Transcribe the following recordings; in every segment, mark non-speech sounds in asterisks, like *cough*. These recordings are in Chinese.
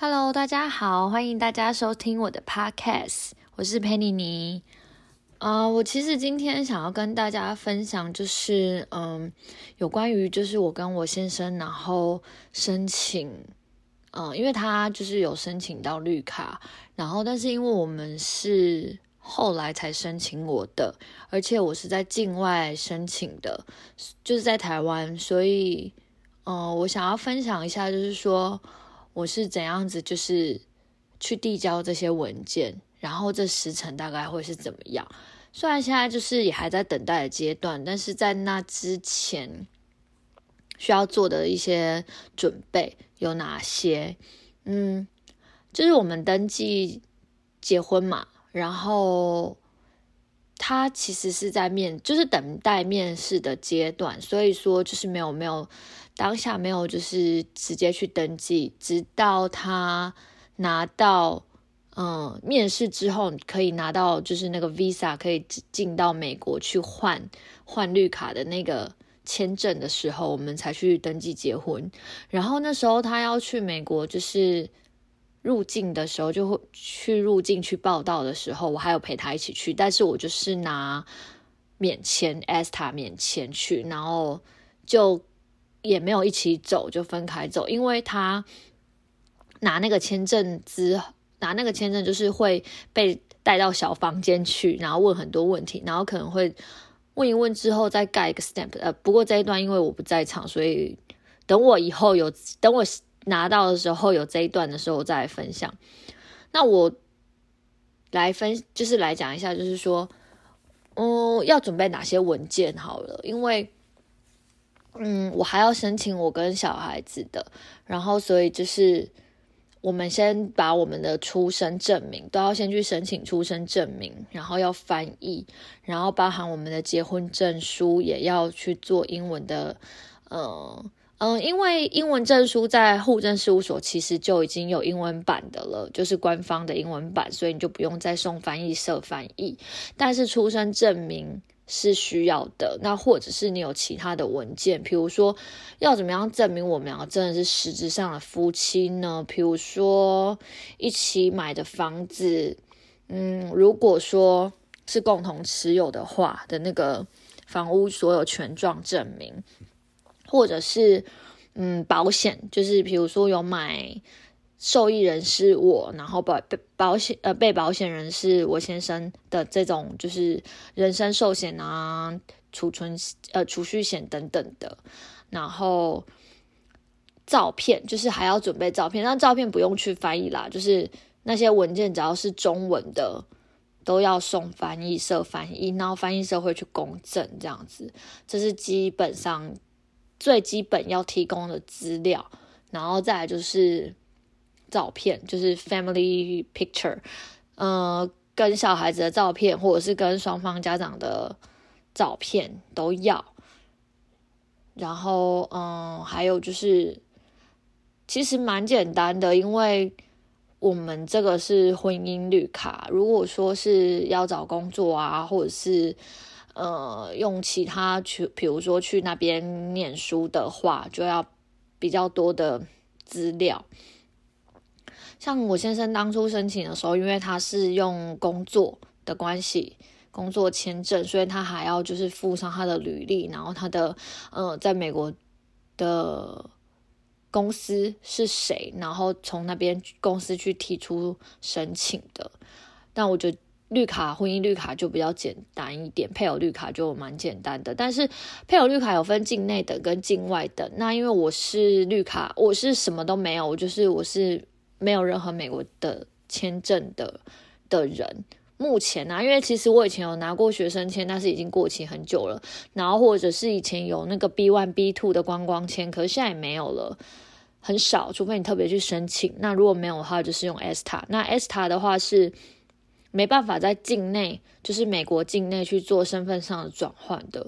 Hello，大家好，欢迎大家收听我的 Podcast，我是佩妮妮。啊、uh，我其实今天想要跟大家分享，就是嗯，有关于就是我跟我先生，然后申请，嗯，因为他就是有申请到绿卡，然后但是因为我们是后来才申请我的，而且我是在境外申请的，就是在台湾，所以嗯，我想要分享一下，就是说。我是怎样子，就是去递交这些文件，然后这时程大概会是怎么样？虽然现在就是也还在等待的阶段，但是在那之前需要做的一些准备有哪些？嗯，就是我们登记结婚嘛，然后他其实是在面，就是等待面试的阶段，所以说就是没有没有。当下没有，就是直接去登记，直到他拿到嗯面试之后，可以拿到就是那个 visa，可以进到美国去换换绿卡的那个签证的时候，我们才去登记结婚。然后那时候他要去美国，就是入境的时候，就会去入境去报到的时候，我还有陪他一起去，但是我就是拿免签 ESTA 免签去，然后就。也没有一起走，就分开走，因为他拿那个签证之拿那个签证，就是会被带到小房间去，然后问很多问题，然后可能会问一问之后再盖一个 stamp。呃，不过这一段因为我不在场，所以等我以后有等我拿到的时候有这一段的时候再来分享。那我来分就是来讲一下，就是说，嗯，要准备哪些文件好了，因为。嗯，我还要申请我跟小孩子的，然后所以就是我们先把我们的出生证明都要先去申请出生证明，然后要翻译，然后包含我们的结婚证书也要去做英文的，嗯嗯，因为英文证书在户政事务所其实就已经有英文版的了，就是官方的英文版，所以你就不用再送翻译社翻译，但是出生证明。是需要的，那或者是你有其他的文件，比如说要怎么样证明我们两个真的是实质上的夫妻呢？比如说一起买的房子，嗯，如果说是共同持有的话的那个房屋所有权状证明，或者是嗯保险，就是比如说有买。受益人是我，然后保被保险呃被保险人是我先生的这种就是人身寿险啊、储存呃储蓄险等等的，然后照片就是还要准备照片，但照片不用去翻译啦，就是那些文件只要是中文的都要送翻译社翻译，然后翻译社会去公证这样子，这是基本上最基本要提供的资料，然后再来就是。照片就是 family picture，呃，跟小孩子的照片，或者是跟双方家长的照片都要。然后，嗯，还有就是，其实蛮简单的，因为我们这个是婚姻绿卡。如果说是要找工作啊，或者是呃用其他去，比如说去那边念书的话，就要比较多的资料。像我先生当初申请的时候，因为他是用工作的关系，工作签证，所以他还要就是附上他的履历，然后他的呃在美国的公司是谁，然后从那边公司去提出申请的。但我觉得绿卡，婚姻绿卡就比较简单一点，配偶绿卡就蛮简单的。但是配偶绿卡有分境内的跟境外的。那因为我是绿卡，我是什么都没有，我就是我是。没有任何美国的签证的的人，目前呢、啊，因为其实我以前有拿过学生签，但是已经过期很久了。然后或者是以前有那个 B one B two 的观光签，可是现在也没有了，很少，除非你特别去申请。那如果没有的话，就是用 S 塔。那 S 塔的话是没办法在境内，就是美国境内去做身份上的转换的，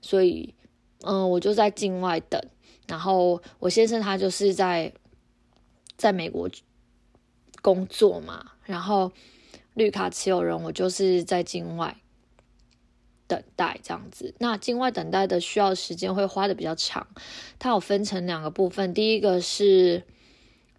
所以嗯，我就在境外等。然后我先生他就是在在美国。工作嘛，然后绿卡持有人，我就是在境外等待这样子。那境外等待的需要时间会花的比较长，它有分成两个部分。第一个是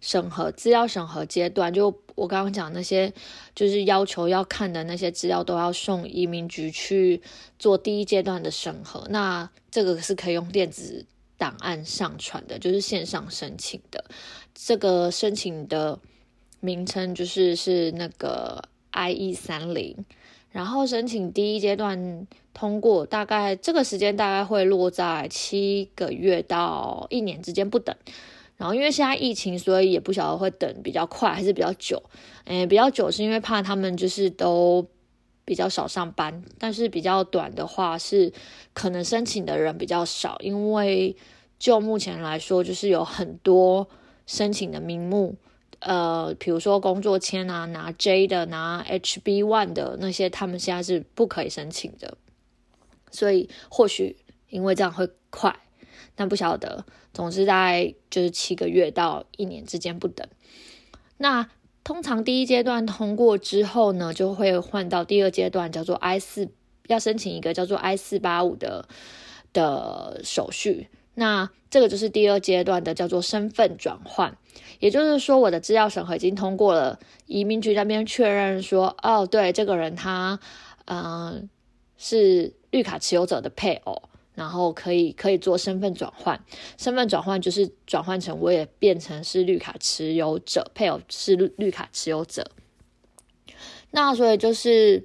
审核资料审核阶段，就我刚刚讲那些，就是要求要看的那些资料，都要送移民局去做第一阶段的审核。那这个是可以用电子档案上传的，就是线上申请的。这个申请的名称就是是那个 IE 三零，然后申请第一阶段通过，大概这个时间大概会落在七个月到一年之间不等。然后因为现在疫情，所以也不晓得会等比较快还是比较久。诶，比较久是因为怕他们就是都比较少上班，但是比较短的话是可能申请的人比较少，因为就目前来说，就是有很多申请的名目，呃，比如说工作签啊，拿 J 的，拿 HB One 的那些，他们现在是不可以申请的，所以或许因为这样会快。但不晓得，总之大概就是七个月到一年之间不等。那通常第一阶段通过之后呢，就会换到第二阶段，叫做 I 四，要申请一个叫做 I 四八五的的手续。那这个就是第二阶段的叫做身份转换，也就是说我的资料审核已经通过了，移民局那边确认说，哦，对，这个人他嗯、是绿卡持有者的配偶。然后可以可以做身份转换，身份转换就是转换成我也变成是绿卡持有者，配偶是绿卡持有者。那所以就是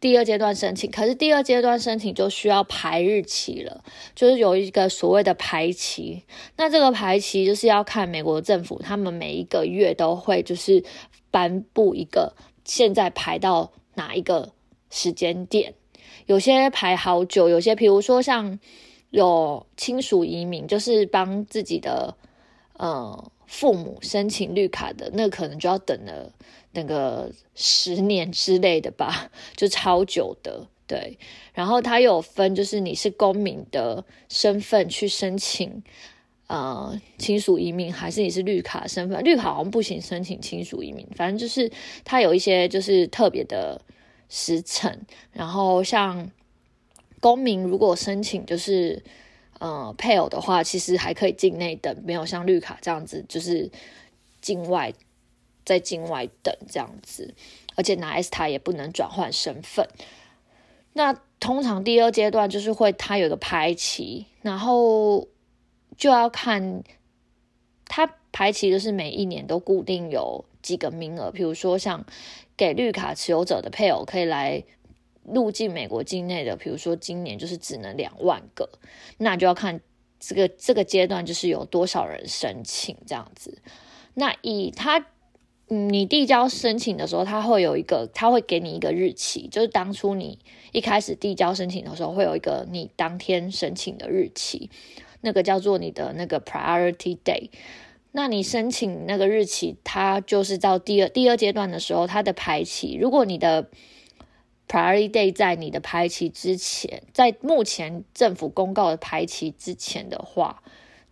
第二阶段申请，可是第二阶段申请就需要排日期了，就是有一个所谓的排期。那这个排期就是要看美国政府，他们每一个月都会就是颁布一个现在排到哪一个时间点。有些排好久，有些比如说像有亲属移民，就是帮自己的呃父母申请绿卡的，那可能就要等了等个十年之类的吧，*laughs* 就超久的。对，然后他有分，就是你是公民的身份去申请呃亲属移民，还是你是绿卡身份？绿卡好像不行申请亲属移民，反正就是他有一些就是特别的。时辰，然后像公民如果申请就是呃配偶的话，其实还可以境内等，没有像绿卡这样子就是境外在境外等这样子，而且拿 S 卡也不能转换身份。那通常第二阶段就是会它有个排期，然后就要看它排期就是每一年都固定有几个名额，比如说像。给绿卡持有者的配偶可以来入境美国境内的，比如说今年就是只能两万个，那就要看这个这个阶段就是有多少人申请这样子。那以他，你递交申请的时候，他会有一个，他会给你一个日期，就是当初你一开始递交申请的时候，会有一个你当天申请的日期，那个叫做你的那个 priority day。那你申请那个日期，它就是到第二第二阶段的时候，它的排期。如果你的 priority day 在你的排期之前，在目前政府公告的排期之前的话，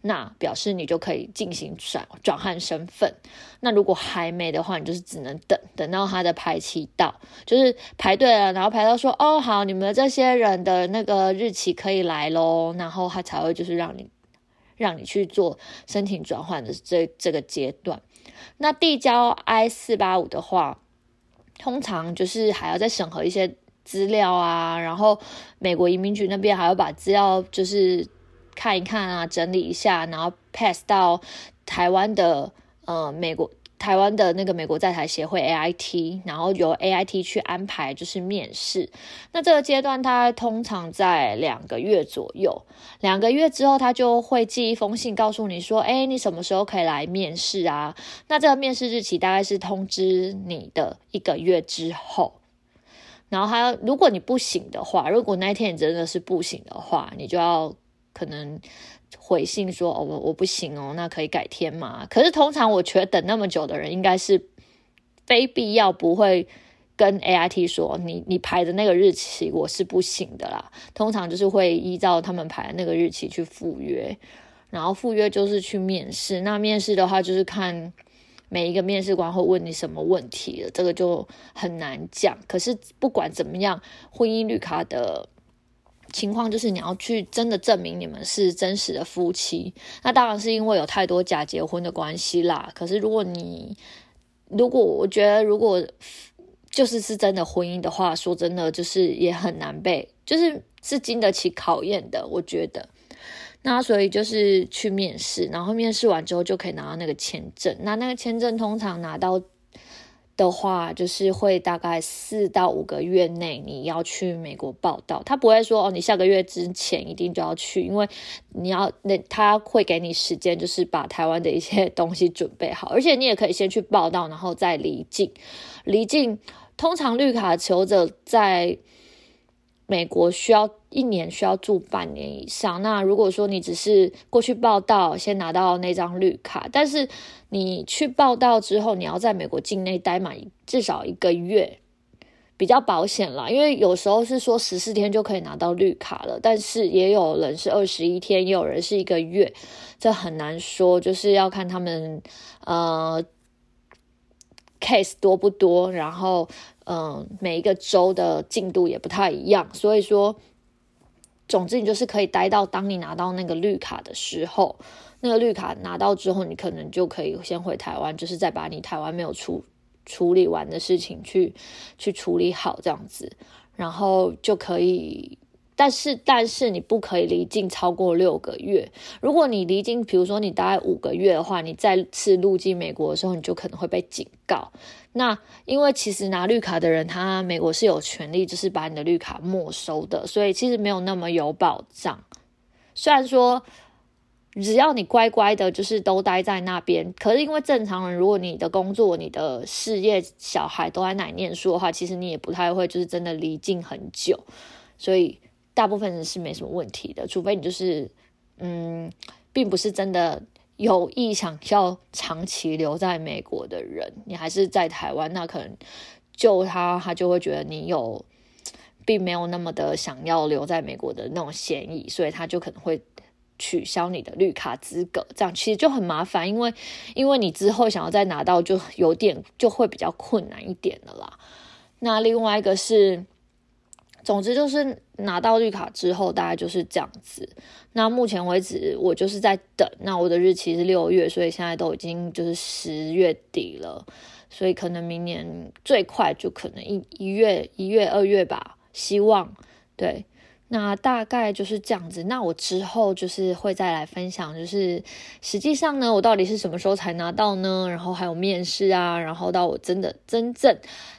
那表示你就可以进行转转换身份。那如果还没的话，你就是只能等等到他的排期到，就是排队了，然后排到说哦好，你们这些人的那个日期可以来喽，然后他才会就是让你。让你去做申请转换的这这个阶段，那递交 I 四八五的话，通常就是还要再审核一些资料啊，然后美国移民局那边还要把资料就是看一看啊，整理一下，然后 pass 到台湾的呃美国。台湾的那个美国在台协会 AIT，然后由 AIT 去安排就是面试。那这个阶段它通常在两个月左右，两个月之后他就会寄一封信告诉你说，哎，你什么时候可以来面试啊？那这个面试日期大概是通知你的一个月之后。然后他如果你不行的话，如果那天你真的是不行的话，你就要可能。回信说哦，我我不行哦，那可以改天嘛？可是通常我觉得等那么久的人，应该是非必要不会跟 AIT 说你你排的那个日期我是不行的啦。通常就是会依照他们排的那个日期去赴约，然后赴约就是去面试。那面试的话就是看每一个面试官会问你什么问题了，这个就很难讲。可是不管怎么样，婚姻绿卡的。情况就是你要去真的证明你们是真实的夫妻，那当然是因为有太多假结婚的关系啦。可是如果你，如果我觉得如果就是是真的婚姻的话，说真的就是也很难被，就是是经得起考验的。我觉得，那所以就是去面试，然后面试完之后就可以拿到那个签证。那那个签证通常拿到。的话，就是会大概四到五个月内你要去美国报道，他不会说哦，你下个月之前一定就要去，因为你要那他会给你时间，就是把台湾的一些 *laughs* 东西准备好，而且你也可以先去报道，然后再离境。离境通常绿卡求者在美国需要一年需要住半年以上。那如果说你只是过去报到，先拿到那张绿卡，但是。你去报到之后，你要在美国境内待满至少一个月，比较保险啦。因为有时候是说十四天就可以拿到绿卡了，但是也有人是二十一天，也有人是一个月，这很难说，就是要看他们呃 case 多不多，然后嗯、每一个州的进度也不太一样，所以说，总之你就是可以待到当你拿到那个绿卡的时候。那个绿卡拿到之后，你可能就可以先回台湾，就是再把你台湾没有处处理完的事情去去处理好这样子，然后就可以。但是但是你不可以离境超过六个月。如果你离境，比如说你大概五个月的话，你再次入境美国的时候，你就可能会被警告。那因为其实拿绿卡的人，他美国是有权利就是把你的绿卡没收的，所以其实没有那么有保障。虽然说。只要你乖乖的，就是都待在那边。可是因为正常人，如果你的工作、你的事业、小孩都在那里念书的话，其实你也不太会就是真的离境很久。所以大部分人是没什么问题的，除非你就是嗯，并不是真的有意想要长期留在美国的人，你还是在台湾，那可能就他他就会觉得你有并没有那么的想要留在美国的那种嫌疑，所以他就可能会。取消你的绿卡资格，这样其实就很麻烦，因为因为你之后想要再拿到，就有点就会比较困难一点的啦。那另外一个是，总之就是拿到绿卡之后，大概就是这样子。那目前为止，我就是在等。那我的日期是六月，所以现在都已经就是十月底了，所以可能明年最快就可能一一月、一月、二月吧，希望对。那大概就是这样子。那我之后就是会再来分享，就是实际上呢，我到底是什么时候才拿到呢？然后还有面试啊，然后到我真的真正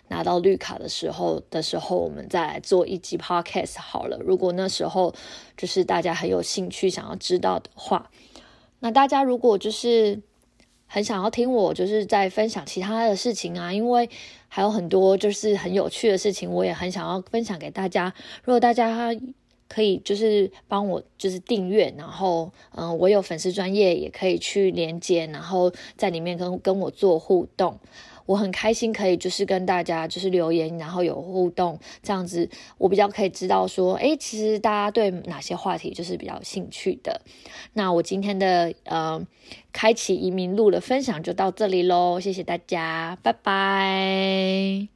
拿到绿卡的时候的时候，我们再来做一集 podcast 好了。如果那时候就是大家很有兴趣想要知道的话，那大家如果就是。很想要听我就是在分享其他的事情啊，因为还有很多就是很有趣的事情，我也很想要分享给大家。如果大家可以就是帮我就是订阅，然后嗯，我有粉丝专业也可以去连接，然后在里面跟跟我做互动。我很开心可以就是跟大家就是留言，然后有互动，这样子我比较可以知道说，诶，其实大家对哪些话题就是比较兴趣的。那我今天的呃开启移民路的分享就到这里喽，谢谢大家，拜拜。